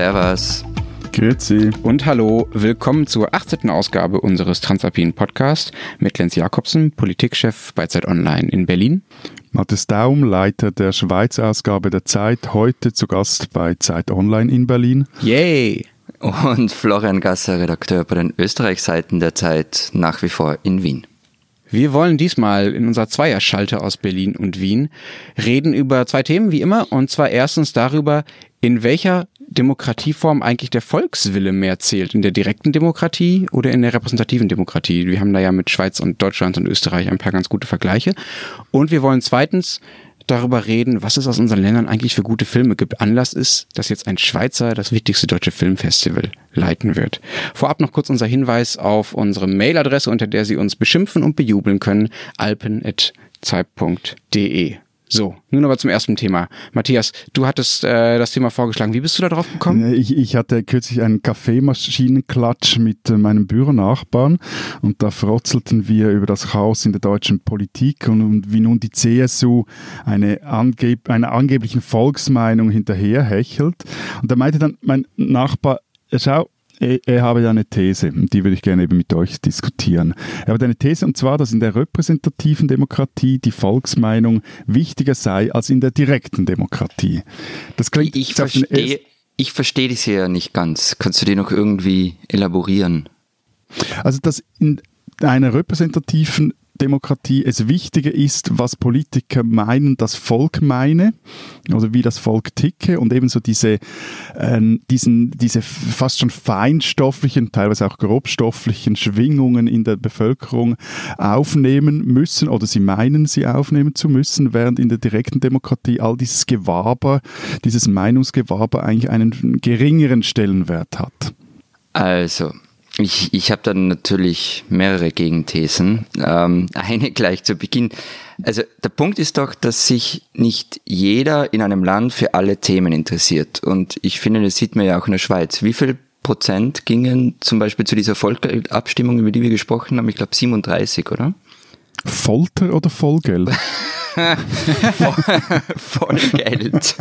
Servus. Grüezi. Und hallo, willkommen zur 18. Ausgabe unseres Transalpinen Podcasts mit Lenz Jakobsen, Politikchef bei Zeit Online in Berlin. Matthias Daum, Leiter der Schweiz-Ausgabe der Zeit, heute zu Gast bei Zeit Online in Berlin. Yay! Und Florian Gasser, Redakteur bei den Österreich-Seiten der Zeit, nach wie vor in Wien. Wir wollen diesmal in unserer Zweierschalte aus Berlin und Wien reden über zwei Themen wie immer und zwar erstens darüber, in welcher Demokratieform eigentlich der Volkswille mehr zählt, in der direkten Demokratie oder in der repräsentativen Demokratie. Wir haben da ja mit Schweiz und Deutschland und Österreich ein paar ganz gute Vergleiche. Und wir wollen zweitens darüber reden, was es aus unseren Ländern eigentlich für gute Filme gibt. Anlass ist, dass jetzt ein Schweizer das wichtigste deutsche Filmfestival leiten wird. Vorab noch kurz unser Hinweis auf unsere Mailadresse, unter der Sie uns beschimpfen und bejubeln können, alpen.zeit.de. So, nun aber zum ersten Thema. Matthias, du hattest äh, das Thema vorgeschlagen. Wie bist du da drauf gekommen? Ich, ich hatte kürzlich einen Kaffeemashinen-Klatsch mit äh, meinem Büronachbarn und da frotzelten wir über das Chaos in der deutschen Politik und, und wie nun die CSU eine angeb einer angeblichen Volksmeinung hinterherhechelt. Und da meinte dann mein Nachbar, schau, ich, ich habe eine These die würde ich gerne eben mit euch diskutieren. Ich habe eine These und zwar, dass in der repräsentativen Demokratie die Volksmeinung wichtiger sei als in der direkten Demokratie. Das klingt ich verstehe, ich verstehe die ja nicht ganz. Kannst du die noch irgendwie elaborieren? Also, dass in einer repräsentativen Demokratie es wichtiger ist, was Politiker meinen, das Volk meine, oder wie das Volk ticke und ebenso diese, äh, diesen, diese fast schon feinstofflichen, teilweise auch grobstofflichen Schwingungen in der Bevölkerung aufnehmen müssen oder sie meinen, sie aufnehmen zu müssen, während in der direkten Demokratie all dieses Gewaber, dieses Meinungsgewaber eigentlich einen geringeren Stellenwert hat. Also, ich, ich habe dann natürlich mehrere Gegenthesen. Ähm, eine gleich zu Beginn. Also der Punkt ist doch, dass sich nicht jeder in einem Land für alle Themen interessiert. Und ich finde, das sieht man ja auch in der Schweiz. Wie viel Prozent gingen zum Beispiel zu dieser Volksabstimmung, über die wir gesprochen haben? Ich glaube 37, oder? Folter oder Vollgeld? Vollgeld.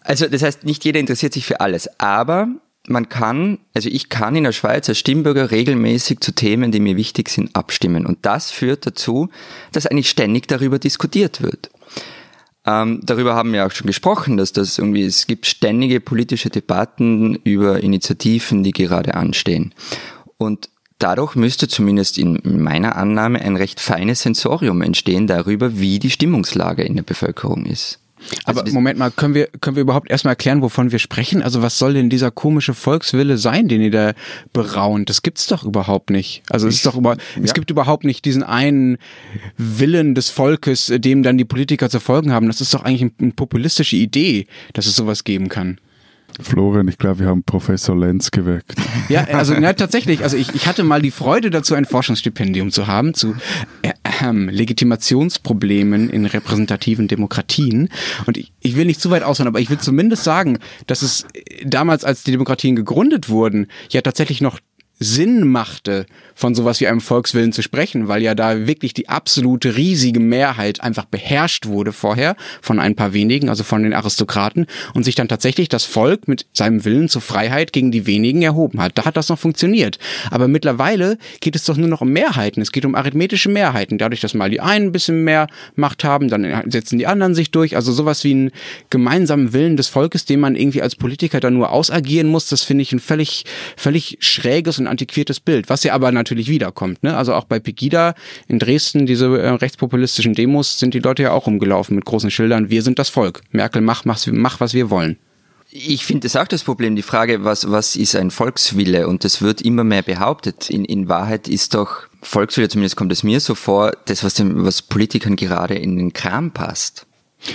also das heißt, nicht jeder interessiert sich für alles. Aber man kann, also ich kann in der Schweiz als Stimmbürger regelmäßig zu Themen, die mir wichtig sind, abstimmen. Und das führt dazu, dass eigentlich ständig darüber diskutiert wird. Ähm, darüber haben wir auch schon gesprochen, dass das irgendwie, es gibt ständige politische Debatten über Initiativen, die gerade anstehen. Und dadurch müsste zumindest in meiner Annahme ein recht feines Sensorium entstehen darüber, wie die Stimmungslage in der Bevölkerung ist. Aber also Moment mal, können wir, können wir überhaupt erstmal erklären, wovon wir sprechen? Also was soll denn dieser komische Volkswille sein, den ihr da beraunt? Das gibt's doch überhaupt nicht. Also es ist doch über, ja. es gibt überhaupt nicht diesen einen Willen des Volkes, dem dann die Politiker zu folgen haben. Das ist doch eigentlich eine populistische Idee, dass es sowas geben kann. Florian, ich glaube, wir haben Professor Lenz geweckt. Ja, also ja, tatsächlich. Also ich, ich hatte mal die Freude dazu, ein Forschungsstipendium zu haben zu äh, äh, Legitimationsproblemen in repräsentativen Demokratien. Und ich, ich will nicht zu weit ausholen, aber ich will zumindest sagen, dass es damals, als die Demokratien gegründet wurden, ja tatsächlich noch Sinn machte, von sowas wie einem Volkswillen zu sprechen, weil ja da wirklich die absolute riesige Mehrheit einfach beherrscht wurde vorher von ein paar wenigen, also von den Aristokraten und sich dann tatsächlich das Volk mit seinem Willen zur Freiheit gegen die wenigen erhoben hat. Da hat das noch funktioniert. Aber mittlerweile geht es doch nur noch um Mehrheiten. Es geht um arithmetische Mehrheiten. Dadurch, dass mal die einen ein bisschen mehr Macht haben, dann setzen die anderen sich durch. Also sowas wie einen gemeinsamen Willen des Volkes, den man irgendwie als Politiker dann nur ausagieren muss, das finde ich ein völlig, völlig schräges und antiquiertes Bild, was ja aber natürlich wiederkommt. Ne? Also auch bei Pegida in Dresden, diese äh, rechtspopulistischen Demos, sind die Leute ja auch rumgelaufen mit großen Schildern, wir sind das Volk. Merkel, mach, mach, mach was wir wollen. Ich finde das auch das Problem, die Frage, was, was ist ein Volkswille? Und das wird immer mehr behauptet. In, in Wahrheit ist doch Volkswille, zumindest kommt es mir so vor, das, was, dem, was Politikern gerade in den Kram passt.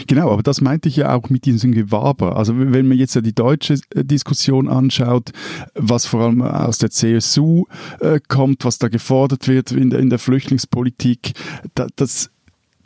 Genau, aber das meinte ich ja auch mit diesem Gewaber. Also wenn man jetzt ja die deutsche äh, Diskussion anschaut, was vor allem aus der CSU äh, kommt, was da gefordert wird in der, in der Flüchtlingspolitik, da, das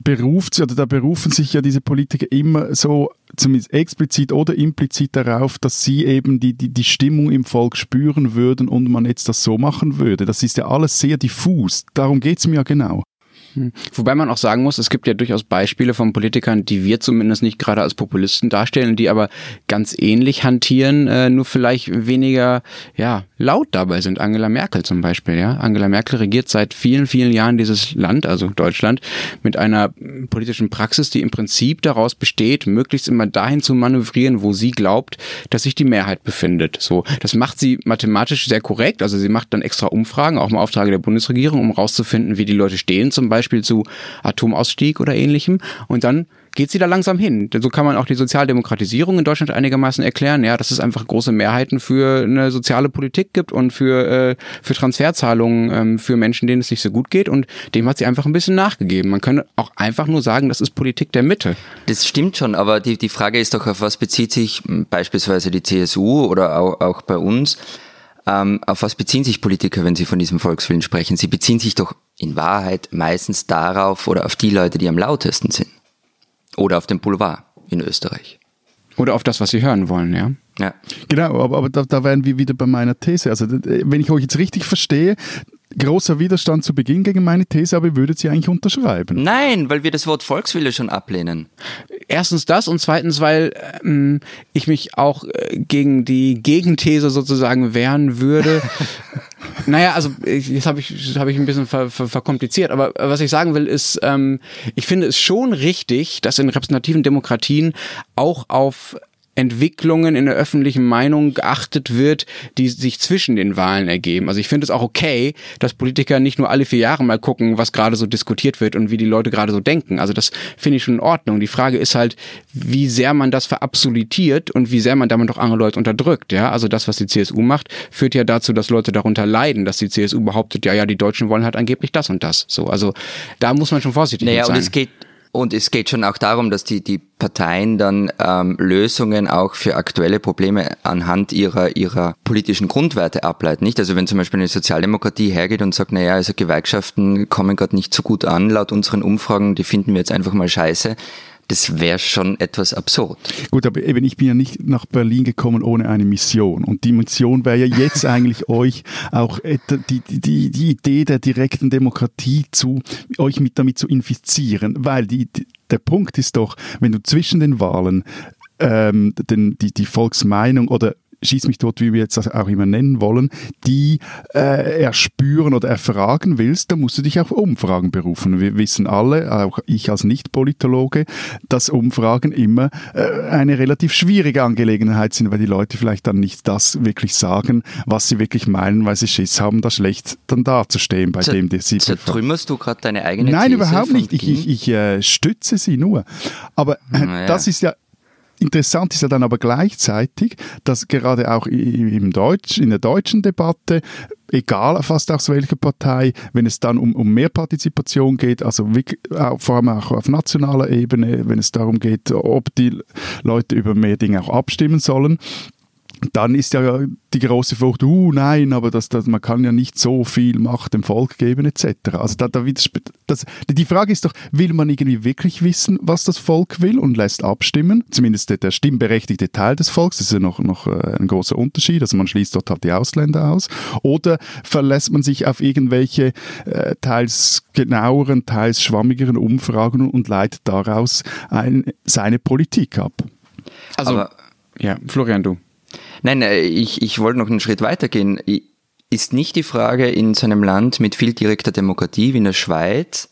beruft oder da berufen sich ja diese Politiker immer so zumindest explizit oder implizit darauf, dass sie eben die, die, die Stimmung im Volk spüren würden und man jetzt das so machen würde. Das ist ja alles sehr diffus. Darum geht es mir ja genau. Hm. Wobei man auch sagen muss, es gibt ja durchaus Beispiele von Politikern, die wir zumindest nicht gerade als Populisten darstellen, die aber ganz ähnlich hantieren, äh, nur vielleicht weniger ja, laut dabei sind. Angela Merkel zum Beispiel. Ja? Angela Merkel regiert seit vielen, vielen Jahren dieses Land, also Deutschland, mit einer politischen Praxis, die im Prinzip daraus besteht, möglichst immer dahin zu manövrieren, wo sie glaubt, dass sich die Mehrheit befindet. So, das macht sie mathematisch sehr korrekt. Also sie macht dann extra Umfragen, auch im Auftrag der Bundesregierung, um rauszufinden, wie die Leute stehen, zum Beispiel Beispiel zu Atomausstieg oder ähnlichem. Und dann geht sie da langsam hin. So kann man auch die Sozialdemokratisierung in Deutschland einigermaßen erklären, ja, dass es einfach große Mehrheiten für eine soziale Politik gibt und für, äh, für Transferzahlungen ähm, für Menschen, denen es nicht so gut geht. Und dem hat sie einfach ein bisschen nachgegeben. Man könnte auch einfach nur sagen, das ist Politik der Mitte. Das stimmt schon, aber die, die Frage ist doch, auf was bezieht sich beispielsweise die CSU oder auch, auch bei uns? Ähm, auf was beziehen sich Politiker, wenn sie von diesem Volkswillen sprechen? Sie beziehen sich doch in Wahrheit meistens darauf oder auf die Leute, die am lautesten sind. Oder auf den Boulevard in Österreich. Oder auf das, was sie hören wollen, ja. Ja. Genau, aber, aber da, da wären wir wieder bei meiner These. Also, wenn ich euch jetzt richtig verstehe, großer Widerstand zu Beginn gegen meine These, aber ihr würdet sie eigentlich unterschreiben. Nein, weil wir das Wort Volkswille schon ablehnen. Erstens das und zweitens, weil ähm, ich mich auch äh, gegen die Gegenthese sozusagen wehren würde. naja, also jetzt habe ich, hab ich ein bisschen ver, ver, verkompliziert, aber was ich sagen will ist, ähm, ich finde es schon richtig, dass in repräsentativen Demokratien auch auf Entwicklungen in der öffentlichen Meinung geachtet wird, die sich zwischen den Wahlen ergeben. Also ich finde es auch okay, dass Politiker nicht nur alle vier Jahre mal gucken, was gerade so diskutiert wird und wie die Leute gerade so denken. Also das finde ich schon in Ordnung. Die Frage ist halt, wie sehr man das verabsolutiert und wie sehr man damit auch andere Leute unterdrückt. Ja, also das, was die CSU macht, führt ja dazu, dass Leute darunter leiden, dass die CSU behauptet, ja, ja, die Deutschen wollen halt angeblich das und das. So, also da muss man schon vorsichtig naja, sein. Und es geht und es geht schon auch darum, dass die, die Parteien dann ähm, Lösungen auch für aktuelle Probleme anhand ihrer, ihrer politischen Grundwerte ableiten. Nicht? Also wenn zum Beispiel eine Sozialdemokratie hergeht und sagt, naja, also Gewerkschaften kommen gerade nicht so gut an laut unseren Umfragen, die finden wir jetzt einfach mal scheiße, das wäre schon etwas absurd. Gut, aber eben, ich bin ja nicht nach Berlin gekommen ohne eine Mission. Und die Mission wäre ja jetzt eigentlich euch auch die, die, die Idee der direkten Demokratie zu, euch mit damit zu infizieren. Weil die, der Punkt ist doch, wenn du zwischen den Wahlen ähm, den, die, die Volksmeinung oder schieß mich dort, wie wir jetzt auch immer nennen wollen, die äh, erspüren oder erfragen willst, dann musst du dich auf Umfragen berufen. Wir wissen alle, auch ich als Nicht-Politologe, dass Umfragen immer äh, eine relativ schwierige Angelegenheit sind, weil die Leute vielleicht dann nicht das wirklich sagen, was sie wirklich meinen, weil sie Schiss haben, da schlecht dann dazustehen bei Z dem, der sie Zertrümmerst du gerade deine eigene Nein, These überhaupt nicht. Ich, ich, ich äh, stütze sie nur. Aber äh, naja. das ist ja Interessant ist ja dann aber gleichzeitig, dass gerade auch im Deutsch, in der deutschen Debatte egal fast aus welcher Partei, wenn es dann um, um mehr Partizipation geht, also vor allem auch auf nationaler Ebene, wenn es darum geht, ob die Leute über mehr Dinge auch abstimmen sollen, dann ist ja die große Furcht, uh, nein, aber das, das, man kann ja nicht so viel Macht dem Volk geben, etc. Also da, da das, die Frage ist doch, will man irgendwie wirklich wissen, was das Volk will und lässt abstimmen? Zumindest der, der stimmberechtigte Teil des Volks, das ist ja noch, noch äh, ein großer Unterschied, also man schließt dort halt die Ausländer aus. Oder verlässt man sich auf irgendwelche äh, teils genaueren, teils schwammigeren Umfragen und leitet daraus ein, seine Politik ab? Also, aber, ja, Florian, du. Nein, äh, ich, ich wollte noch einen Schritt weitergehen. Ist nicht die Frage in so einem Land mit viel direkter Demokratie wie in der Schweiz,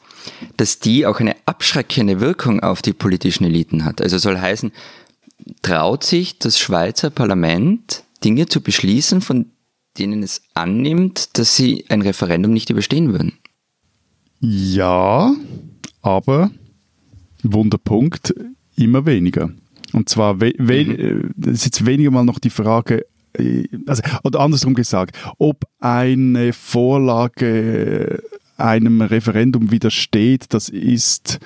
dass die auch eine abschreckende Wirkung auf die politischen Eliten hat? Also soll heißen, traut sich das Schweizer Parlament Dinge zu beschließen, von denen es annimmt, dass sie ein Referendum nicht überstehen würden? Ja, aber Wunderpunkt, immer weniger. Und zwar, we, we, mhm. Äh, ist jetzt weniger mal noch die Frage, äh, also, oder andersrum gesagt, ob eine Vorlage einem Referendum widersteht, das ist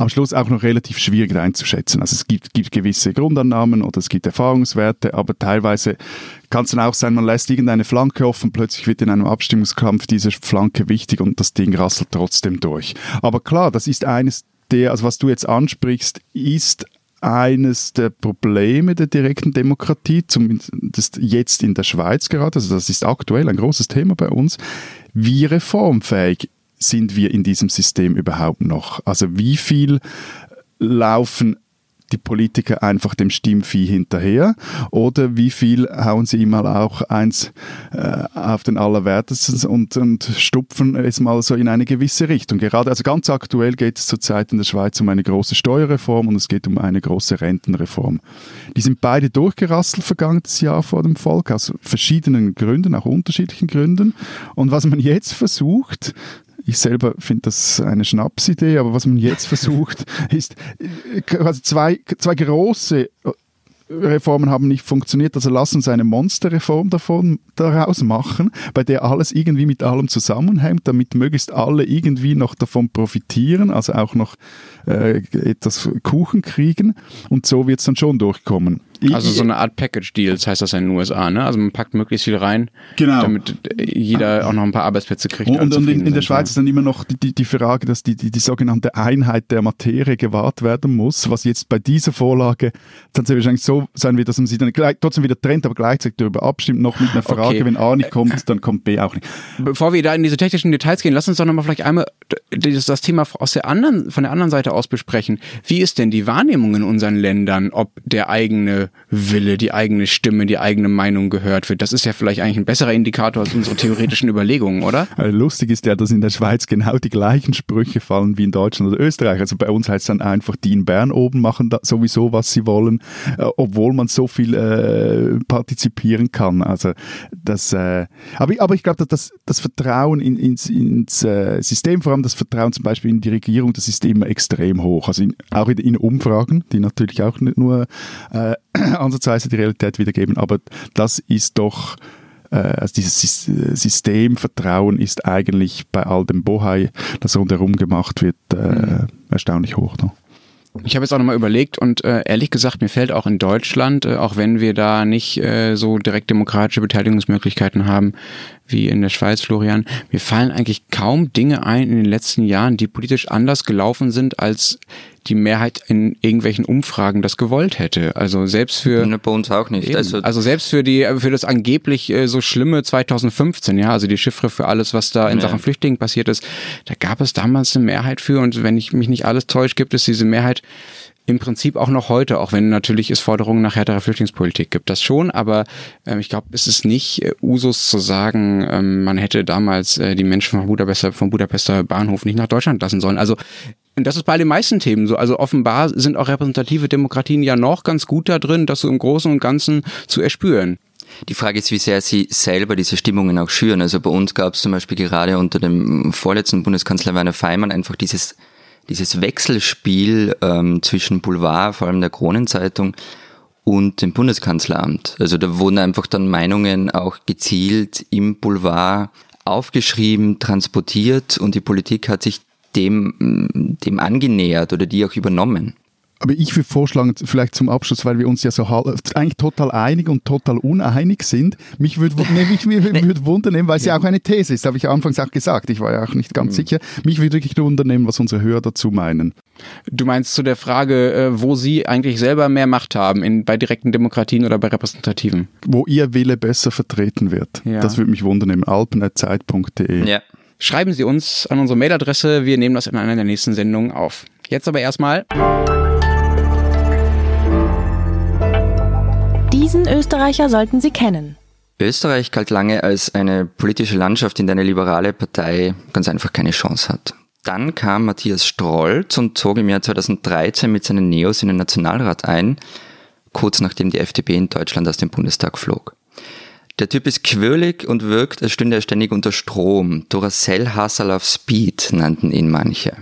am Schluss auch noch relativ schwierig einzuschätzen. Also es gibt, gibt gewisse Grundannahmen oder es gibt Erfahrungswerte, aber teilweise kann es dann auch sein, man lässt irgendeine Flanke offen, plötzlich wird in einem Abstimmungskampf diese Flanke wichtig und das Ding rasselt trotzdem durch. Aber klar, das ist eines der, also was du jetzt ansprichst, ist eines der Probleme der direkten Demokratie, zumindest jetzt in der Schweiz gerade, also das ist aktuell ein großes Thema bei uns, wie reformfähig sind wir in diesem System überhaupt noch? Also wie viel laufen die Politiker einfach dem Stimmvieh hinterher oder wie viel hauen sie ihm mal auch eins äh, auf den Allerwertesten und, und stupfen es mal so in eine gewisse Richtung. Gerade, also ganz aktuell geht es zurzeit in der Schweiz um eine große Steuerreform und es geht um eine große Rentenreform. Die sind beide durchgerasselt vergangenes Jahr vor dem Volk aus verschiedenen Gründen, auch unterschiedlichen Gründen. Und was man jetzt versucht, ich selber finde das eine Schnapsidee, aber was man jetzt versucht, ist quasi zwei, zwei große äh, Reformen haben nicht funktioniert, also lass uns eine Monsterreform davon daraus machen, bei der alles irgendwie mit allem zusammenhängt, damit möglichst alle irgendwie noch davon profitieren, also auch noch äh, etwas Kuchen kriegen und so wird es dann schon durchkommen. Also so eine Art Package-Deals heißt das in den USA, ne? Also man packt möglichst viel rein, genau. damit jeder auch noch ein paar Arbeitsplätze kriegt. Und, und in, in, der Schweiz ist dann immer noch die, die, Frage, dass die, die, die sogenannte Einheit der Materie gewahrt werden muss, was jetzt bei dieser Vorlage dann sehr wahrscheinlich so sein wird, dass man sie dann gleich, trotzdem wieder trennt, aber gleichzeitig darüber abstimmt, noch mit einer Frage, okay. wenn A nicht kommt, dann kommt B auch nicht. Bevor wir da in diese technischen Details gehen, lass uns doch nochmal vielleicht einmal das, das Thema aus der anderen, von der anderen Seite aus besprechen. Wie ist denn die Wahrnehmung in unseren Ländern, ob der eigene Wille, die eigene Stimme, die eigene Meinung gehört wird? Das ist ja vielleicht eigentlich ein besserer Indikator als unsere theoretischen Überlegungen, oder? Also lustig ist ja, dass in der Schweiz genau die gleichen Sprüche fallen wie in Deutschland oder Österreich. Also bei uns heißt es dann einfach, die in Bern oben machen sowieso, was sie wollen, äh, obwohl man so viel äh, partizipieren kann. Also das, äh, aber, aber ich glaube, dass das, Vertrauen in, ins, ins äh, System, vor allem das Vertrauen zum Beispiel in die Regierung, das ist immer extrem hoch. Also in, auch in, in Umfragen, die natürlich auch nicht nur äh, ansatzweise die Realität wiedergeben, aber das ist doch äh, also dieses Systemvertrauen ist eigentlich bei all dem Bohai, das rundherum gemacht wird, äh, mhm. erstaunlich hoch. Ne? Ich habe jetzt auch nochmal überlegt und äh, ehrlich gesagt, mir fällt auch in Deutschland, äh, auch wenn wir da nicht äh, so direkt demokratische Beteiligungsmöglichkeiten haben wie in der Schweiz, Florian, mir fallen eigentlich kaum Dinge ein in den letzten Jahren, die politisch anders gelaufen sind, als die Mehrheit in irgendwelchen Umfragen das gewollt hätte. Also selbst für ne, bei uns auch nicht. Also, also, selbst für die für das angeblich äh, so schlimme 2015, ja, also die Chiffre für alles, was da in ja. Sachen Flüchtlingen passiert ist, da gab es damals eine Mehrheit für und wenn ich mich nicht alles täusche, gibt es diese Mehrheit im Prinzip auch noch heute, auch wenn natürlich es Forderungen nach härterer Flüchtlingspolitik gibt, das schon, aber äh, ich glaube, es ist nicht äh, Usus zu sagen, ähm, man hätte damals äh, die Menschen vom Budapester, vom Budapester Bahnhof nicht nach Deutschland lassen sollen. Also das ist bei den meisten Themen so. Also offenbar sind auch repräsentative Demokratien ja noch ganz gut da drin, das so im Großen und Ganzen zu erspüren. Die Frage ist, wie sehr sie selber diese Stimmungen auch schüren. Also bei uns gab es zum Beispiel gerade unter dem vorletzten Bundeskanzler Werner Feimann einfach dieses dieses Wechselspiel ähm, zwischen Boulevard, vor allem der Kronenzeitung, und dem Bundeskanzleramt. Also da wurden einfach dann Meinungen auch gezielt im Boulevard aufgeschrieben, transportiert und die Politik hat sich dem, dem angenähert oder die auch übernommen. Aber ich würde vorschlagen, vielleicht zum Abschluss, weil wir uns ja so eigentlich total einig und total uneinig sind. Mich würde mich, mich würd wundern, weil es ja auch eine These ist, habe ich anfangs auch gesagt. Ich war ja auch nicht ganz mhm. sicher. Mich würde wirklich wundern, was unsere Hörer dazu meinen. Du meinst zu der Frage, äh, wo Sie eigentlich selber mehr Macht haben, in, bei direkten Demokratien oder bei repräsentativen? Wo Ihr Wille besser vertreten wird. Ja. Das würde mich wundern, alpen.zeit.de. Ja. Schreiben Sie uns an unsere Mailadresse. Wir nehmen das in einer der nächsten Sendungen auf. Jetzt aber erstmal. Diesen Österreicher sollten Sie kennen. Österreich galt lange als eine politische Landschaft, in der eine liberale Partei ganz einfach keine Chance hat. Dann kam Matthias Strolz und zog im Jahr 2013 mit seinen Neos in den Nationalrat ein, kurz nachdem die FDP in Deutschland aus dem Bundestag flog. Der Typ ist quirlig und wirkt, als stünde er ständig unter Strom. Duracell Hustle auf Speed nannten ihn manche.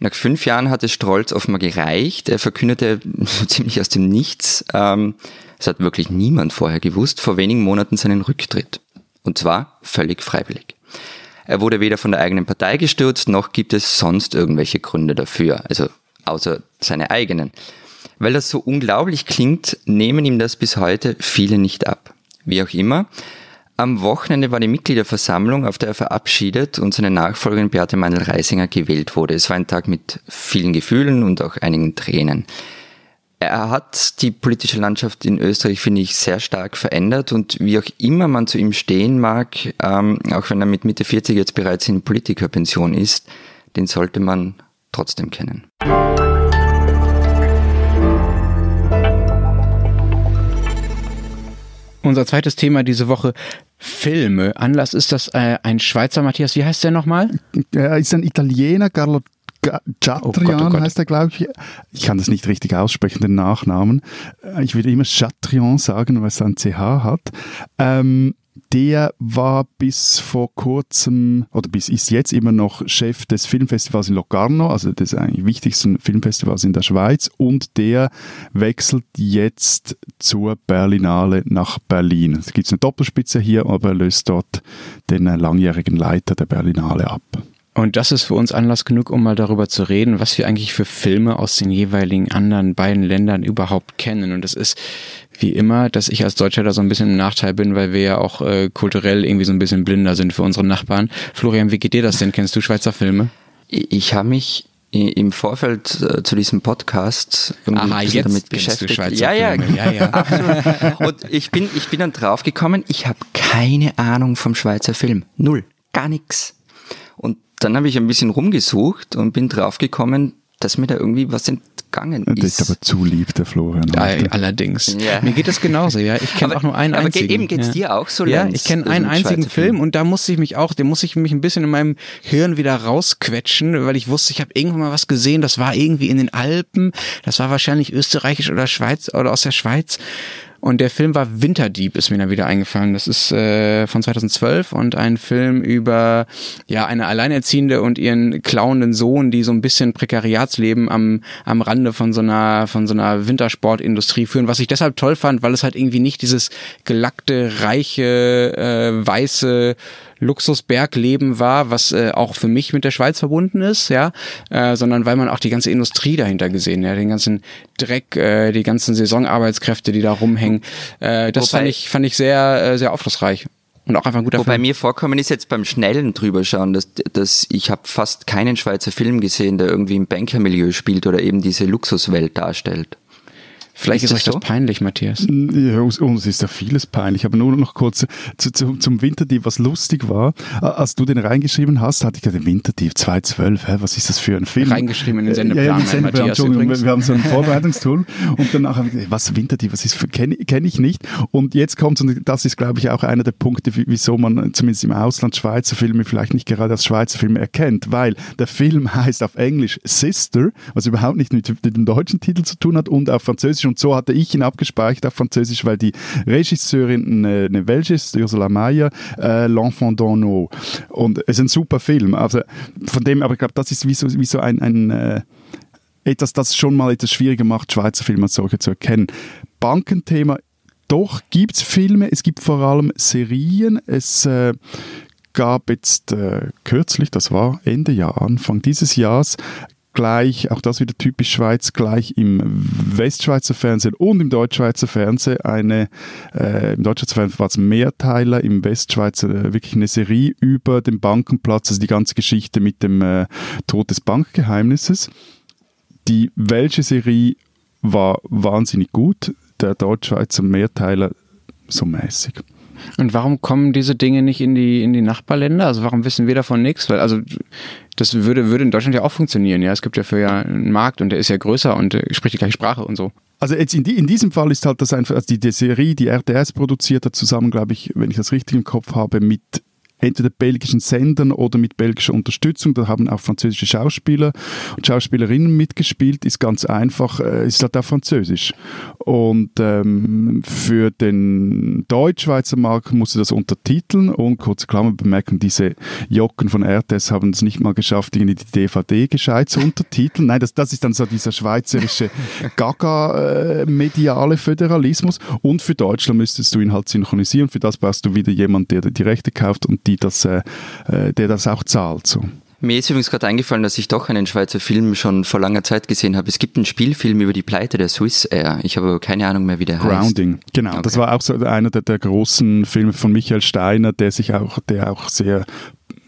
Nach fünf Jahren hatte Strolz offenbar gereicht. Er verkündete so ziemlich aus dem Nichts, ähm, es hat wirklich niemand vorher gewusst, vor wenigen Monaten seinen Rücktritt. Und zwar völlig freiwillig. Er wurde weder von der eigenen Partei gestürzt, noch gibt es sonst irgendwelche Gründe dafür, also außer seine eigenen. Weil das so unglaublich klingt, nehmen ihm das bis heute viele nicht ab. Wie auch immer, am Wochenende war die Mitgliederversammlung, auf der er verabschiedet und seine Nachfolgerin Beate Meinl-Reisinger gewählt wurde. Es war ein Tag mit vielen Gefühlen und auch einigen Tränen. Er hat die politische Landschaft in Österreich, finde ich, sehr stark verändert und wie auch immer man zu ihm stehen mag, ähm, auch wenn er mit Mitte 40 jetzt bereits in Politikerpension ist, den sollte man trotzdem kennen. Unser zweites Thema diese Woche, Filme. Anlass ist das äh, ein Schweizer, Matthias, wie heißt der nochmal? Er ist ein Italiener, Carlo Chatrian oh Gott, oh Gott. heißt er, glaube ich. Ich kann das nicht richtig aussprechen, den Nachnamen. Ich würde immer Chatrian sagen, weil es ein CH hat. Ähm, der war bis vor kurzem oder bis ist jetzt immer noch Chef des Filmfestivals in Locarno, also des eigentlich wichtigsten Filmfestivals in der Schweiz und der wechselt jetzt zur Berlinale nach Berlin. Es gibt eine Doppelspitze hier, aber er löst dort den langjährigen Leiter der Berlinale ab. Und das ist für uns Anlass genug, um mal darüber zu reden, was wir eigentlich für Filme aus den jeweiligen anderen beiden Ländern überhaupt kennen. Und es ist wie immer, dass ich als Deutscher da so ein bisschen im Nachteil bin, weil wir ja auch äh, kulturell irgendwie so ein bisschen blinder sind für unsere Nachbarn. Florian, wie geht dir das denn? Kennst du Schweizer Filme? Ich habe mich im Vorfeld äh, zu diesem Podcast Aha, jetzt damit beschäftigt. Du Schweizer ja, ja, ja, ja, absolut. Und ich bin, ich bin dann draufgekommen, ich habe keine Ahnung vom Schweizer Film. Null. Gar nichts dann habe ich ein bisschen rumgesucht und bin draufgekommen, dass mir da irgendwie was entgangen ist. Das ist aber zu lieb, der Florian. Ja, allerdings. Ja. Mir geht das genauso, ja. Ich kenne auch nur einen aber einzigen. Aber eben geht's ja. dir auch so, Ja, ich kenne einen einzigen Film, Film und da musste ich mich auch, den muss ich mich ein bisschen in meinem Hirn wieder rausquetschen, weil ich wusste, ich habe irgendwann mal was gesehen, das war irgendwie in den Alpen, das war wahrscheinlich österreichisch oder Schweiz oder aus der Schweiz und der Film war Winterdieb, ist mir dann wieder eingefallen. Das ist äh, von 2012 und ein Film über ja eine Alleinerziehende und ihren klauenden Sohn, die so ein bisschen Prekariatsleben am, am Rande von so einer von so einer Wintersportindustrie führen. Was ich deshalb toll fand, weil es halt irgendwie nicht dieses gelackte, reiche, äh, weiße Luxusbergleben war, was äh, auch für mich mit der Schweiz verbunden ist, ja, äh, sondern weil man auch die ganze Industrie dahinter gesehen, ja, den ganzen Dreck, äh, die ganzen Saisonarbeitskräfte, die da rumhängen. Äh, das Wobei, fand ich fand ich sehr äh, sehr aufschlussreich. Und auch einfach ein guter Wobei Film. mir vorkommen ist jetzt beim schnellen drüberschauen, dass, dass ich habe fast keinen Schweizer Film gesehen, der irgendwie im Bankermilieu spielt oder eben diese Luxuswelt darstellt. Vielleicht ist, ist euch das so? peinlich, Matthias. Ja, uns ist ja vieles peinlich. Aber nur noch kurz zu, zu, zum Winterdieb, was lustig war. Als du den reingeschrieben hast, hatte ich ja den Winterdieb 2012. Hä, was ist das für ein Film? Reingeschrieben in den Sendeplan. Ja, ja, den Sendeplan Matthias, wir haben so ein Vorbereitungstool. und danach habe ich gesagt, was Winterdieb, was ist kenne kenn ich nicht. Und jetzt kommt, und das ist, glaube ich, auch einer der Punkte, wieso man zumindest im Ausland Schweizer Filme vielleicht nicht gerade als Schweizer Filme erkennt. Weil der Film heißt auf Englisch Sister, was überhaupt nicht mit, mit dem deutschen Titel zu tun hat, und auf Französisch und so hatte ich ihn abgespeichert auf Französisch, weil die Regisseurin eine, eine Welche ist, Ursula Mayer, äh, L'Enfant d'Orno. Und es ist ein super Film. Also von dem, aber ich glaube, das ist wie so, wie so ein, ein äh, etwas, das schon mal etwas schwieriger macht, Schweizer Filme als solche zu erkennen. Bankenthema, doch gibt es Filme, es gibt vor allem Serien. Es äh, gab jetzt äh, kürzlich, das war Ende Jahr, Anfang dieses Jahres, gleich, auch das wieder typisch Schweiz, gleich im Westschweizer Fernsehen und im Deutschschweizer Fernsehen eine, äh, im Deutschschweizer Fernsehen war es Mehrteiler, im Westschweizer äh, wirklich eine Serie über den Bankenplatz, also die ganze Geschichte mit dem äh, Tod des Bankgeheimnisses. Die welche Serie war wahnsinnig gut, der Deutschschweizer Mehrteiler so mäßig. Und warum kommen diese Dinge nicht in die, in die Nachbarländer? Also warum wissen wir davon nichts? Weil, also, das würde, würde in Deutschland ja auch funktionieren, ja. Es gibt ja für ja einen Markt und der ist ja größer und äh, spricht die gleiche Sprache und so. Also jetzt in, die, in diesem Fall ist halt das einfach, also die, die Serie, die RTS produziert hat, zusammen, glaube ich, wenn ich das richtig im Kopf habe, mit entweder belgischen Sendern oder mit belgischer Unterstützung. Da haben auch französische Schauspieler und Schauspielerinnen mitgespielt. Ist ganz einfach, äh, ist halt auch französisch. Und ähm, für den Deutschschweizer Markt musste das untertiteln und kurze Klammerbemerkung, diese Jocken von RTS haben es nicht mal geschafft, irgendwie die DVD gescheit zu untertiteln. Nein, das, das ist dann so dieser schweizerische Gaga-mediale äh, Föderalismus. Und für Deutschland müsstest du ihn halt synchronisieren. Für das brauchst du wieder jemanden, der die Rechte kauft und die das, äh, äh, der das auch zahlt. So. Mir ist übrigens gerade eingefallen, dass ich doch einen Schweizer Film schon vor langer Zeit gesehen habe. Es gibt einen Spielfilm über die Pleite der Swiss Air. Ich habe aber keine Ahnung mehr, wie der Grounding. heißt. Grounding, genau. Okay. Das war auch so einer der, der, großen Filme von Michael Steiner, der sich auch, der auch sehr,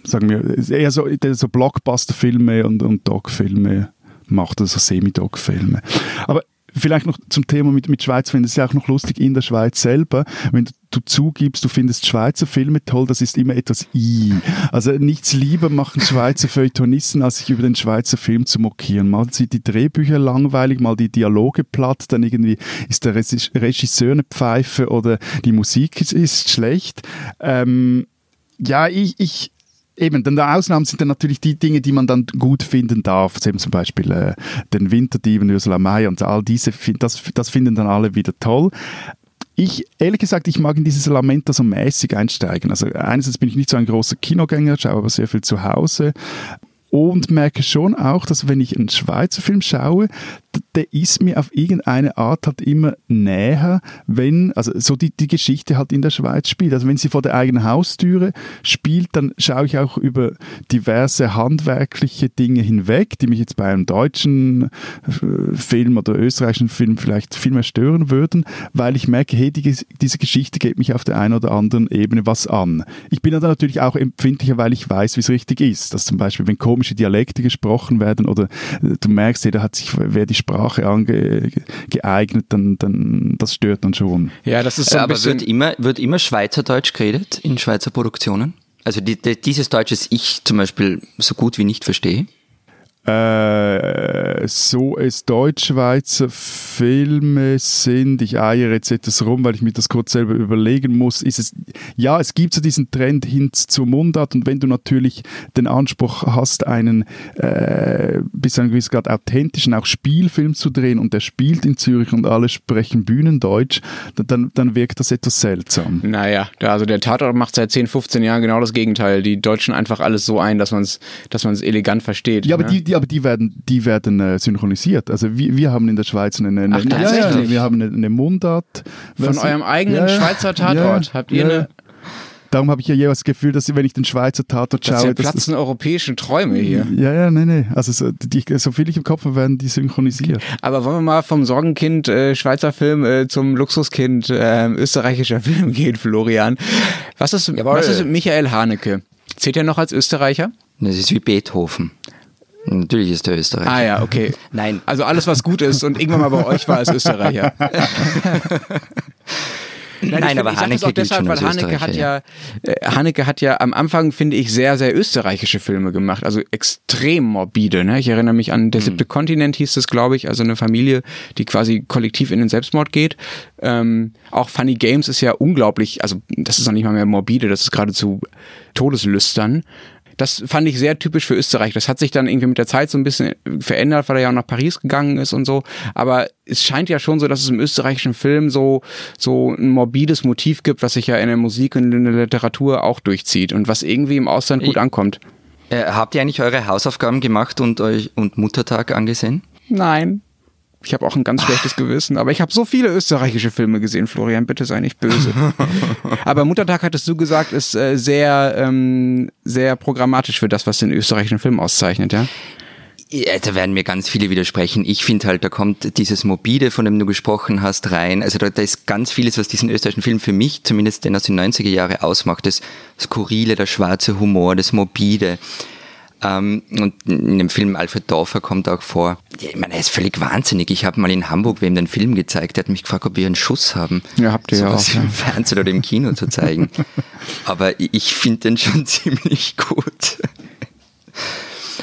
sagen wir, eher so, so Blockbuster-Filme und, und Dog-Filme macht, also Semi-Dog-Filme. Aber vielleicht noch zum Thema mit, mit Schweiz, finde ich es ja auch noch lustig in der Schweiz selber, wenn du, du zugibst, du findest Schweizer Filme toll, das ist immer etwas I. Also nichts lieber machen Schweizer Feuilletonisten, als sich über den Schweizer Film zu mokieren. Mal sind die Drehbücher langweilig, mal die Dialoge platt, dann irgendwie ist der Regisseur eine Pfeife oder die Musik ist, ist schlecht. Ähm, ja, ich, ich, eben, dann der Ausnahmen sind dann natürlich die Dinge, die man dann gut finden darf. Zum Beispiel äh, den Winterdieben, Ursula May und all diese, das, das finden dann alle wieder toll. Ich, ehrlich gesagt, ich mag in dieses Lamenta so mäßig einsteigen. Also einerseits bin ich nicht so ein großer Kinogänger, schaue aber sehr viel zu Hause und merke schon auch, dass wenn ich einen Schweizer Film schaue, der ist mir auf irgendeine Art halt immer näher, wenn, also so die, die Geschichte halt in der Schweiz spielt. Also wenn sie vor der eigenen Haustüre spielt, dann schaue ich auch über diverse handwerkliche Dinge hinweg, die mich jetzt bei einem deutschen äh, Film oder österreichischen Film vielleicht viel mehr stören würden, weil ich merke, hey, die, diese Geschichte geht mich auf der einen oder anderen Ebene was an. Ich bin dann natürlich auch empfindlicher, weil ich weiß, wie es richtig ist. Dass zum Beispiel, wenn komische Dialekte gesprochen werden oder äh, du merkst, da hat sich, wer die Sprache angeeignet, dann, dann das stört dann schon. Ja, das ist so ein Aber wird immer, wird immer Schweizerdeutsch geredet in Schweizer Produktionen? Also die, die, dieses Deutsch, das ich zum Beispiel so gut wie nicht verstehe? Äh, so es Deutschschweizer Filme sind, ich eiere jetzt etwas rum, weil ich mir das kurz selber überlegen muss, ist es, ja, es gibt so diesen Trend hin zur Mundart und wenn du natürlich den Anspruch hast, einen äh, bis zu einem gewissen Grad authentischen, auch Spielfilm zu drehen und der spielt in Zürich und alle sprechen Bühnendeutsch, dann, dann wirkt das etwas seltsam. Naja, also der Tatort macht seit 10, 15 Jahren genau das Gegenteil. Die Deutschen einfach alles so ein, dass man es dass elegant versteht. Ja, aber ne? die, die aber die werden, die werden äh, synchronisiert. Also wir, wir haben in der Schweiz eine, eine, Ach, ja, ja, wir haben eine, eine Mundart. Von eurem eigenen ja, Schweizer Tatort habt ihr eine Darum habe ich ja jeweils das Gefühl, dass wenn ich den Schweizer Tatort schaue. Das ja platzen das, europäischen Träume hier. Ja, ja, nee, nee. Also so, die, so viel ich im Kopf habe, werden die synchronisiert. Aber wollen wir mal vom Sorgenkind äh, Schweizer Film äh, zum Luxuskind äh, österreichischer Film gehen, Florian. Was ist, was ist mit Michael Haneke? Zählt er noch als Österreicher? Das ist wie Beethoven. Natürlich ist der Österreicher. Ah ja, okay. Nein. Also alles, was gut ist und irgendwann mal bei euch war, ist Österreicher. Nein, Nein aber Haneke auch deshalb, weil Haneke hat ja, ja äh, Haneke hat ja am Anfang finde ich sehr sehr österreichische Filme gemacht, also extrem morbide. Ne? Ich erinnere mich an der siebte hm. Kontinent hieß es, glaube ich, also eine Familie, die quasi kollektiv in den Selbstmord geht. Ähm, auch Funny Games ist ja unglaublich, also das ist noch nicht mal mehr morbide, das ist geradezu todeslüstern. Das fand ich sehr typisch für Österreich. Das hat sich dann irgendwie mit der Zeit so ein bisschen verändert, weil er ja auch nach Paris gegangen ist und so. Aber es scheint ja schon so, dass es im österreichischen Film so, so ein morbides Motiv gibt, was sich ja in der Musik und in der Literatur auch durchzieht und was irgendwie im Ausland gut ankommt. Äh, habt ihr eigentlich eure Hausaufgaben gemacht und euch und Muttertag angesehen? Nein. Ich habe auch ein ganz schlechtes Gewissen, aber ich habe so viele österreichische Filme gesehen, Florian, bitte sei nicht böse. aber Muttertag hattest du gesagt, ist äh, sehr, ähm, sehr programmatisch für das, was den österreichischen Film auszeichnet, ja? Ja, da werden mir ganz viele widersprechen. Ich finde halt, da kommt dieses Mobile, von dem du gesprochen hast, rein. Also da, da ist ganz vieles, was diesen österreichischen Film für mich, zumindest den aus den 90er Jahren ausmacht. Das Skurrile, der schwarze Humor, das Mobile. Ähm, und in dem Film Alfred Dorfer kommt auch vor. Ich meine, er ist völlig wahnsinnig. Ich habe mal in Hamburg wem den Film gezeigt. Der hat mich gefragt, ob wir einen Schuss haben. Ja, habt ihr so ja auch. im Fernsehen oder im Kino zu zeigen. Aber ich finde den schon ziemlich gut.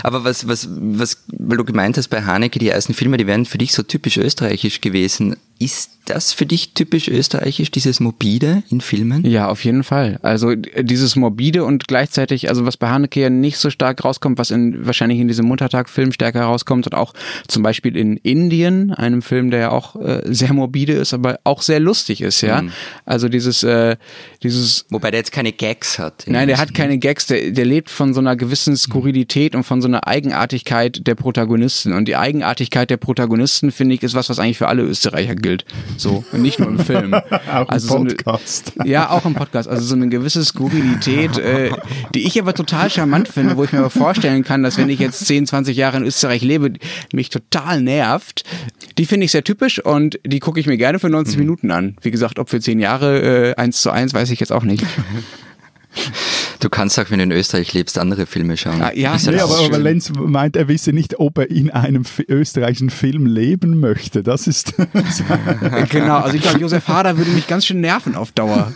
Aber was, was, was, weil du gemeint hast bei Haneke, die ersten Filme, die wären für dich so typisch österreichisch gewesen. Ist das für dich typisch österreichisch, dieses Morbide in Filmen? Ja, auf jeden Fall. Also dieses Morbide und gleichzeitig, also was bei Haneke ja nicht so stark rauskommt, was in, wahrscheinlich in diesem Muttertag-Film stärker rauskommt und auch zum Beispiel in Indien, einem Film, der ja auch äh, sehr morbide ist, aber auch sehr lustig ist, ja. Mhm. Also dieses, äh, dieses. Wobei der jetzt keine Gags hat. Nein, der hat keine Gags, der, der lebt von so einer gewissen Skurrilität mhm. und von so einer Eigenartigkeit der Protagonisten. Und die Eigenartigkeit der Protagonisten, finde ich, ist was, was eigentlich für alle Österreicher gilt. So, und nicht nur im Film. auch also im Podcast. So eine, ja, auch im Podcast. Also so eine gewisse Skurrilität, äh, die ich aber total charmant finde, wo ich mir aber vorstellen kann, dass wenn ich jetzt 10, 20 Jahre in Österreich lebe, mich total nervt. Die finde ich sehr typisch und die gucke ich mir gerne für 90 mhm. Minuten an. Wie gesagt, ob für 10 Jahre äh, 1 zu 1, weiß ich jetzt auch nicht. Du kannst auch, wenn du in Österreich lebst, andere Filme schauen. Ah, ja, nee, aber, aber Lenz meint, er wisse nicht, ob er in einem österreichischen Film leben möchte. Das ist. genau, also ich glaube, Josef Hader würde mich ganz schön nerven auf Dauer.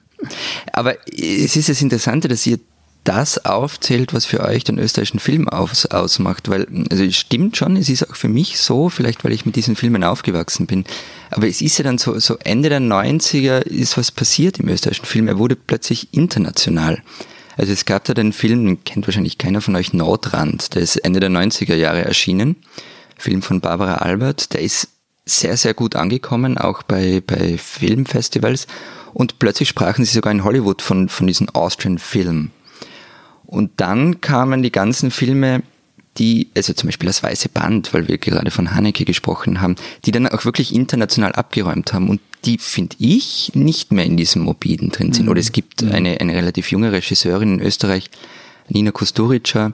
Aber es ist das Interessante, dass ihr das aufzählt, was für euch den österreichischen Film aus, ausmacht. Weil, also es stimmt schon, es ist auch für mich so, vielleicht weil ich mit diesen Filmen aufgewachsen bin. Aber es ist ja dann so, so Ende der 90er ist was passiert im österreichischen Film. Er wurde plötzlich international. Also es gab da den Film, den kennt wahrscheinlich keiner von euch, Nordrand, der ist Ende der 90er Jahre erschienen. Film von Barbara Albert, der ist sehr, sehr gut angekommen, auch bei, bei Filmfestivals. Und plötzlich sprachen sie sogar in Hollywood von, von diesem Austrian Film. Und dann kamen die ganzen Filme, die, also zum Beispiel das Weiße Band, weil wir gerade von Haneke gesprochen haben, die dann auch wirklich international abgeräumt haben und die, finde ich, nicht mehr in diesem Morbiden drin sind. Mhm. Oder es gibt eine, eine relativ junge Regisseurin in Österreich, Nina Kusturica,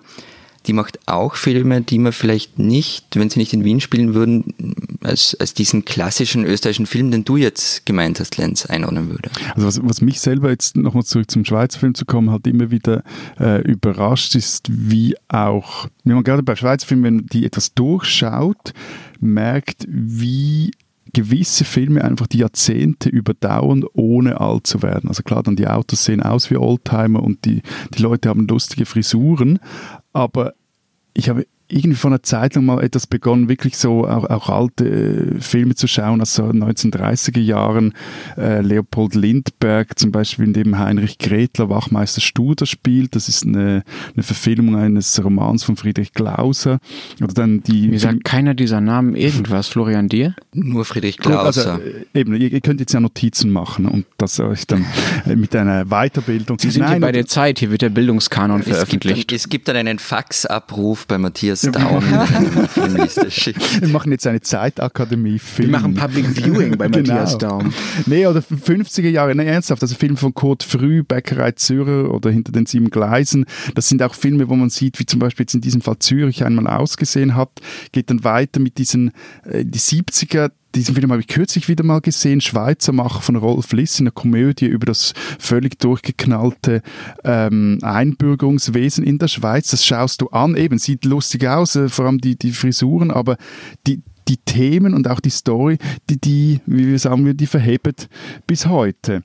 die macht auch Filme, die man vielleicht nicht, wenn sie nicht in Wien spielen würden, als, als diesen klassischen österreichischen Film, den du jetzt gemeint hast, Lenz, einordnen würde. Also was, was mich selber jetzt nochmal zurück zum Schweizer Film zu kommen, halt immer wieder äh, überrascht ist, wie auch, wenn man gerade bei Schweizer Filmen, wenn die etwas durchschaut, merkt, wie gewisse Filme einfach die Jahrzehnte überdauern, ohne alt zu werden. Also klar, dann die Autos sehen aus wie Oldtimer und die, die Leute haben lustige Frisuren, aber ich habe irgendwie vor einer Zeit lang mal etwas begonnen, wirklich so auch, auch alte äh, Filme zu schauen, aus so 1930er Jahren. Äh, Leopold Lindbergh zum Beispiel, in dem Heinrich Gretler Wachmeister Studer spielt. Das ist eine, eine Verfilmung eines Romans von Friedrich Glauser. Oder dann die. Mir sagt keiner dieser Namen irgendwas, Florian dir? Nur Friedrich Glauser. Also, äh, eben, ihr, ihr, könnt jetzt ja Notizen machen und das euch dann äh, mit einer Weiterbildung. Sie sind Nein, hier bei der Zeit, hier wird der Bildungskanon es veröffentlicht. Gibt dann, es gibt dann einen Faxabruf bei Matthias Daumen. Wir machen jetzt eine Zeitakademie Film. Wir machen Public Viewing bei genau. Matthias Daum. Nee, oder 50er Jahre, nee, ernsthaft, also Film von Kurt Früh, Bäckerei Zürcher oder Hinter den sieben Gleisen, das sind auch Filme, wo man sieht, wie zum Beispiel jetzt in diesem Fall Zürich einmal ausgesehen hat, geht dann weiter mit diesen, äh, die 70er, diesen Film habe ich kürzlich wieder mal gesehen, Schweizer Macher von Rolf Liss in einer Komödie über das völlig durchgeknallte ähm, Einbürgerungswesen in der Schweiz. Das schaust du an, eben, sieht lustig aus, äh, vor allem die, die Frisuren, aber die, die Themen und auch die Story, die, die wie wir sagen, die verhebt bis heute.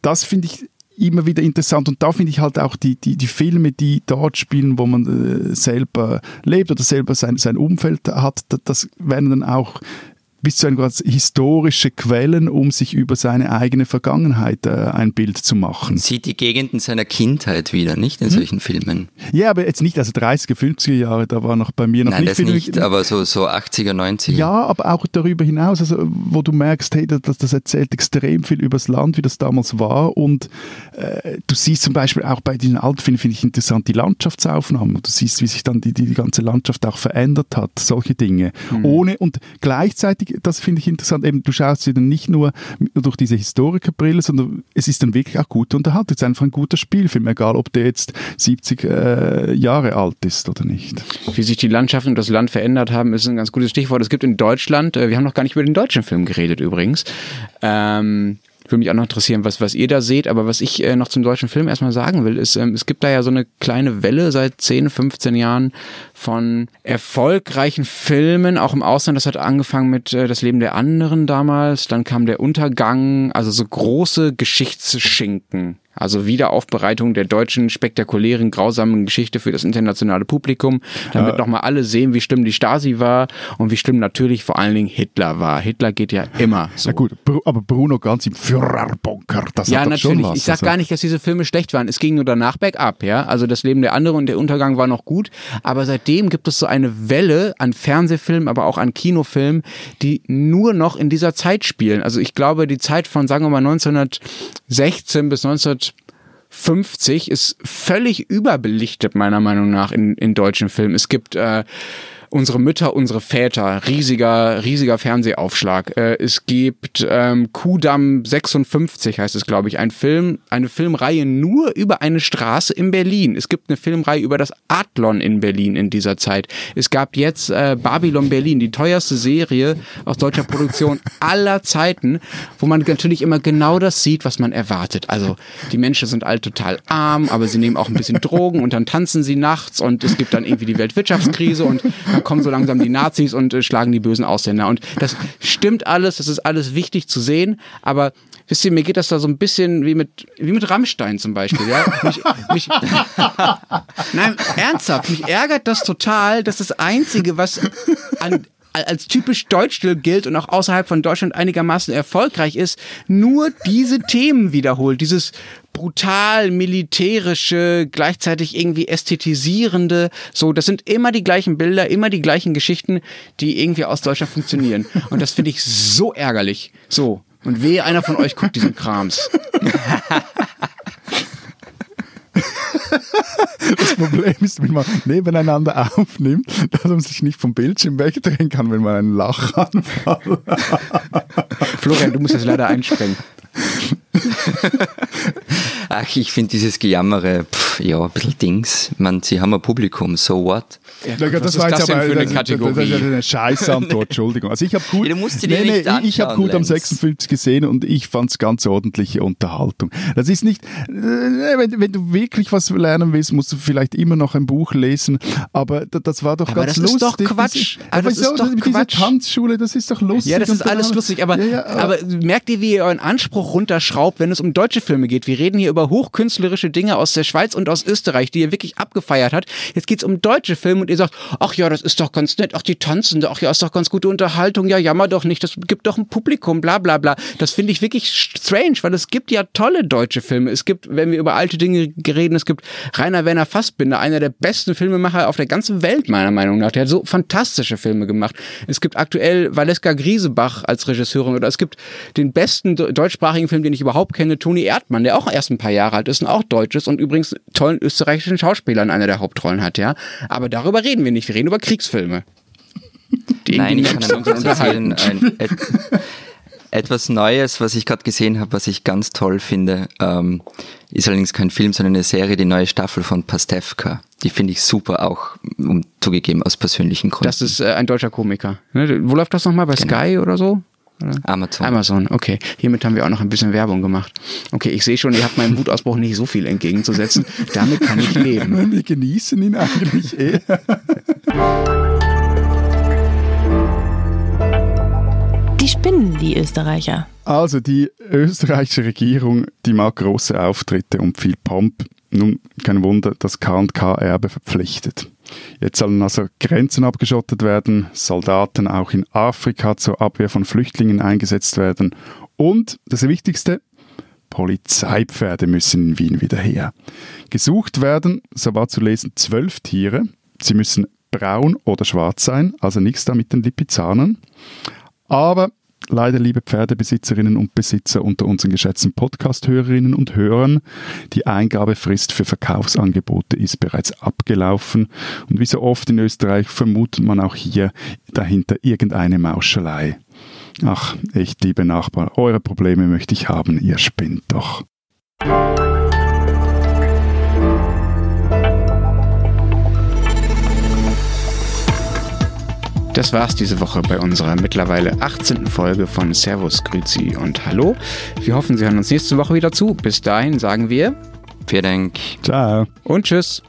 Das finde ich immer wieder interessant und da finde ich halt auch die, die, die Filme, die dort spielen, wo man äh, selber lebt oder selber sein, sein Umfeld hat, das werden dann auch bis zu einem historische Quellen, um sich über seine eigene Vergangenheit äh, ein Bild zu machen. Sieht die Gegenden seiner Kindheit wieder, nicht in hm? solchen Filmen? Ja, aber jetzt nicht, also 30er, 50er Jahre, da war noch bei mir noch Nein, nicht das Film, nicht, aber so, so 80er, 90er. Ja, aber auch darüber hinaus, also wo du merkst, hey, das, das erzählt extrem viel über das Land, wie das damals war und äh, du siehst zum Beispiel auch bei diesen alten Filmen, finde ich interessant, die Landschaftsaufnahmen. Du siehst, wie sich dann die, die, ganze Landschaft auch verändert hat, solche Dinge. Mhm. Ohne und gleichzeitig das finde ich interessant, eben du schaust sie dann nicht nur durch diese Historikerbrille, sondern es ist dann wirklich auch gute Unterhaltung. Es ist einfach ein guter Spielfilm, egal ob der jetzt 70 äh, Jahre alt ist oder nicht. Wie sich die Landschaften und das Land verändert haben, ist ein ganz gutes Stichwort. Es gibt in Deutschland, äh, wir haben noch gar nicht über den deutschen Film geredet übrigens, ähm, würde mich auch noch interessieren, was, was ihr da seht. Aber was ich äh, noch zum deutschen Film erstmal sagen will, ist, ähm, es gibt da ja so eine kleine Welle seit 10, 15 Jahren von erfolgreichen Filmen, auch im Ausland. Das hat angefangen mit äh, Das Leben der anderen damals. Dann kam der Untergang, also so große Geschichtsschinken also Wiederaufbereitung der deutschen spektakulären, grausamen Geschichte für das internationale Publikum, damit ja. nochmal alle sehen, wie schlimm die Stasi war und wie schlimm natürlich vor allen Dingen Hitler war. Hitler geht ja immer so. Na gut, aber Bruno Ganz im Führerbunker, das ja, hat natürlich. schon was. Ich sag also. gar nicht, dass diese Filme schlecht waren. Es ging nur danach bergab, ja. Also das Leben der anderen und der Untergang war noch gut, aber seitdem gibt es so eine Welle an Fernsehfilmen, aber auch an Kinofilmen, die nur noch in dieser Zeit spielen. Also ich glaube, die Zeit von, sagen wir mal, 1916 bis 19 50 ist völlig überbelichtet, meiner Meinung nach, in, in deutschen Filmen. Es gibt äh, Unsere Mütter, unsere Väter, riesiger, riesiger Fernsehaufschlag. Äh, es gibt ähm, Kudamm 56, heißt es, glaube ich, ein Film, eine Filmreihe nur über eine Straße in Berlin. Es gibt eine Filmreihe über das Adlon in Berlin in dieser Zeit. Es gab jetzt äh, Babylon Berlin, die teuerste Serie aus deutscher Produktion aller Zeiten, wo man natürlich immer genau das sieht, was man erwartet. Also die Menschen sind all total arm, aber sie nehmen auch ein bisschen Drogen und dann tanzen sie nachts und es gibt dann irgendwie die Weltwirtschaftskrise und kommen so langsam die Nazis und äh, schlagen die bösen Ausländer. Und das stimmt alles, das ist alles wichtig zu sehen, aber wisst ihr, mir geht das da so ein bisschen wie mit, wie mit Rammstein zum Beispiel, ja. Mich, mich, nein, ernsthaft, mich ärgert das total, dass das Einzige, was an, als typisch deutsch gilt und auch außerhalb von Deutschland einigermaßen erfolgreich ist, nur diese Themen wiederholt. Dieses brutal militärische, gleichzeitig irgendwie ästhetisierende, so, das sind immer die gleichen Bilder, immer die gleichen Geschichten, die irgendwie aus Deutschland funktionieren. Und das finde ich so ärgerlich. So. Und wehe, einer von euch guckt diesen Krams. Das Problem ist, wenn man nebeneinander aufnimmt, dass man sich nicht vom Bildschirm wegdrehen kann, wenn man einen Lachanfall hat. Florian, du musst jetzt leider einspringen. Ach, ich finde dieses Gejammere, pff, ja, ein bisschen Dings. Man, sie haben ein Publikum, so what? Ja, Ja, was das ist war das jetzt aber für eine das- Das, das Kategorie? ist eine Scheißantwort, Entschuldigung. Also ich habe gut, Ja, dir nicht ich habe anschauen, gut am Lenz. 56 gesehen und ich fand es ganz ordentliche Unterhaltung. Das ist nicht, äh, wenn, wenn du wirklich was lernen willst, musst du vielleicht immer noch ein Buch lesen, aber da- das war doch Aber ganz das ist lustig. doch Quatsch. Diese, Also das ist doch diese Quatsch. Tanzschule, das ist doch lustig. Ja, das ist alles dann- lustig, aber, Ja, ja, aber merkt ihr, wie ihr euren Anspruch runterschraubt, wenn es um deutsche Filme geht? Wir reden hier über hochkünstlerische Dinge aus der Schweiz und aus Österreich, die ihr wirklich abgefeiert hat. Jetzt geht's um deutsche Filme und ihr sagt, ach ja, das ist doch ganz nett, ach die Tanzende, ach ja, ist doch ganz gute Unterhaltung, ja, jammer doch nicht, das gibt doch ein Publikum, bla bla bla. Das finde ich wirklich strange, weil es gibt ja tolle deutsche Filme. Es gibt, wenn wir über alte Dinge reden, es gibt Rainer Werner Fassbinder, einer der besten Filmemacher auf der ganzen Welt, meiner Meinung nach. Der hat so fantastische Filme gemacht. Es gibt aktuell Valeska Griesebach als Regisseurin oder es gibt den besten de- deutschsprachigen Film, den ich überhaupt kenne, Toni Erdmann, der auch erst ein paar Jahre alt ist und auch deutsch ist und übrigens tollen österreichischen Schauspieler in einer der Hauptrollen hat, ja. Aber darüber reden wir nicht. Wir reden über Kriegsfilme. Nein, ich kann und kurz erzählen, ein, et, etwas Neues, was ich gerade gesehen habe, was ich ganz toll finde, ähm, ist allerdings kein Film, sondern eine Serie, die neue Staffel von Pastewka. Die finde ich super, auch um zugegeben aus persönlichen Gründen. Das ist äh, ein deutscher Komiker. Ne? Wo läuft das nochmal? Bei Sky oder so? Oder? Amazon. Amazon, okay. Hiermit haben wir auch noch ein bisschen Werbung gemacht. Okay, ich sehe schon, ihr habt meinem Wutausbruch nicht so viel entgegenzusetzen. Damit kann ich leben. Wir genießen ihn eigentlich eh. Die spinnen, die Österreicher. Also die österreichische Regierung, die mag große Auftritte und viel Pomp. Nun, kein Wunder, dass K&K-Erbe verpflichtet. Jetzt sollen also Grenzen abgeschottet werden, Soldaten auch in Afrika zur Abwehr von Flüchtlingen eingesetzt werden und, das Wichtigste, Polizeipferde müssen in Wien wieder her. Gesucht werden, so war zu lesen, zwölf Tiere. Sie müssen braun oder schwarz sein, also nichts da mit den Lipizzanen. Aber leider, liebe Pferdebesitzerinnen und Besitzer unter unseren geschätzten Podcast-Hörerinnen und Hörern, die Eingabefrist für Verkaufsangebote ist bereits abgelaufen. Und wie so oft in Österreich vermutet man auch hier dahinter irgendeine Mauschelei. Ach, echt, liebe Nachbarn, eure Probleme möchte ich haben, ihr spinnt doch. Das war's diese Woche bei unserer mittlerweile 18. Folge von Servus, Grüzi und Hallo. Wir hoffen, Sie hören uns nächste Woche wieder zu. Bis dahin sagen wir Vielen Dank. Ciao. und Tschüss.